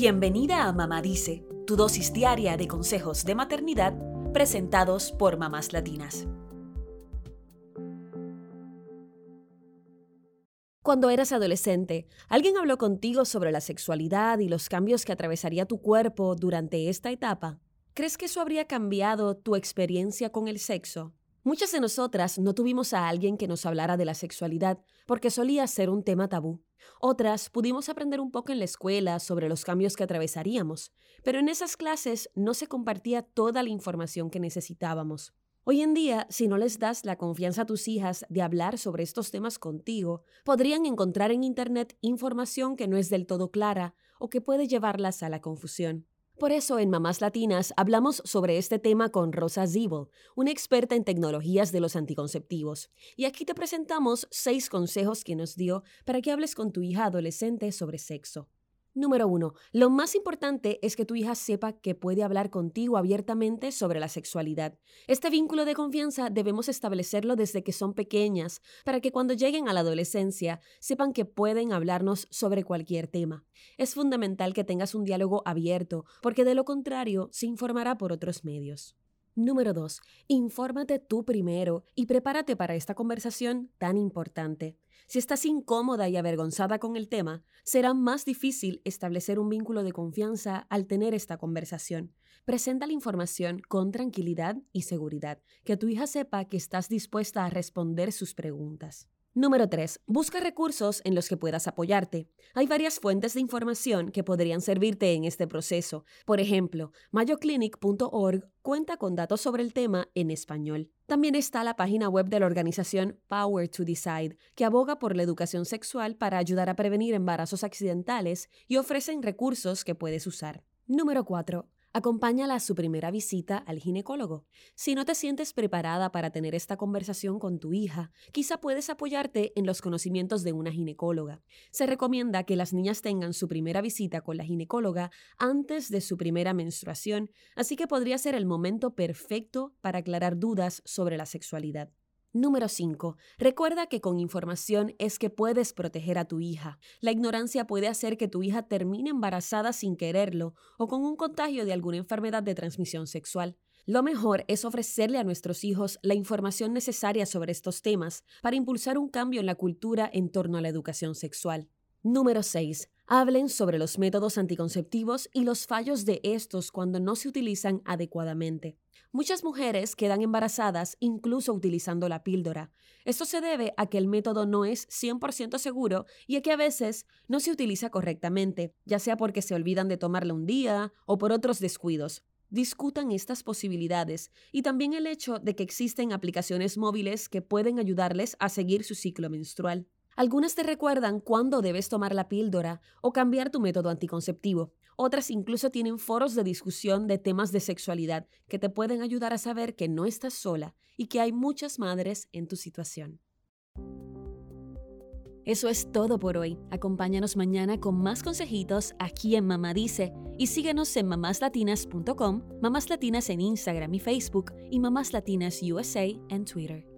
Bienvenida a Mamá Dice, tu dosis diaria de consejos de maternidad presentados por mamás latinas. Cuando eras adolescente, ¿alguien habló contigo sobre la sexualidad y los cambios que atravesaría tu cuerpo durante esta etapa? ¿Crees que eso habría cambiado tu experiencia con el sexo? Muchas de nosotras no tuvimos a alguien que nos hablara de la sexualidad porque solía ser un tema tabú. Otras pudimos aprender un poco en la escuela sobre los cambios que atravesaríamos, pero en esas clases no se compartía toda la información que necesitábamos. Hoy en día, si no les das la confianza a tus hijas de hablar sobre estos temas contigo, podrían encontrar en Internet información que no es del todo clara o que puede llevarlas a la confusión. Por eso en Mamás Latinas hablamos sobre este tema con Rosa Zibel, una experta en tecnologías de los anticonceptivos. Y aquí te presentamos seis consejos que nos dio para que hables con tu hija adolescente sobre sexo. Número uno, lo más importante es que tu hija sepa que puede hablar contigo abiertamente sobre la sexualidad. Este vínculo de confianza debemos establecerlo desde que son pequeñas, para que cuando lleguen a la adolescencia sepan que pueden hablarnos sobre cualquier tema. Es fundamental que tengas un diálogo abierto, porque de lo contrario se informará por otros medios. Número 2. Infórmate tú primero y prepárate para esta conversación tan importante. Si estás incómoda y avergonzada con el tema, será más difícil establecer un vínculo de confianza al tener esta conversación. Presenta la información con tranquilidad y seguridad, que tu hija sepa que estás dispuesta a responder sus preguntas. Número 3. Busca recursos en los que puedas apoyarte. Hay varias fuentes de información que podrían servirte en este proceso. Por ejemplo, mayoclinic.org cuenta con datos sobre el tema en español. También está la página web de la organización Power to Decide, que aboga por la educación sexual para ayudar a prevenir embarazos accidentales y ofrecen recursos que puedes usar. Número 4. Acompáñala a su primera visita al ginecólogo. Si no te sientes preparada para tener esta conversación con tu hija, quizá puedes apoyarte en los conocimientos de una ginecóloga. Se recomienda que las niñas tengan su primera visita con la ginecóloga antes de su primera menstruación, así que podría ser el momento perfecto para aclarar dudas sobre la sexualidad. Número 5. Recuerda que con información es que puedes proteger a tu hija. La ignorancia puede hacer que tu hija termine embarazada sin quererlo o con un contagio de alguna enfermedad de transmisión sexual. Lo mejor es ofrecerle a nuestros hijos la información necesaria sobre estos temas para impulsar un cambio en la cultura en torno a la educación sexual. Número 6. Hablen sobre los métodos anticonceptivos y los fallos de estos cuando no se utilizan adecuadamente. Muchas mujeres quedan embarazadas incluso utilizando la píldora. Esto se debe a que el método no es 100% seguro y a que a veces no se utiliza correctamente, ya sea porque se olvidan de tomarla un día o por otros descuidos. Discutan estas posibilidades y también el hecho de que existen aplicaciones móviles que pueden ayudarles a seguir su ciclo menstrual. Algunas te recuerdan cuándo debes tomar la píldora o cambiar tu método anticonceptivo. Otras incluso tienen foros de discusión de temas de sexualidad que te pueden ayudar a saber que no estás sola y que hay muchas madres en tu situación. Eso es todo por hoy. Acompáñanos mañana con más consejitos aquí en Mamá Dice y síguenos en mamáslatinas.com, Mamás Latinas en Instagram y Facebook y Mamás Latinas USA en Twitter.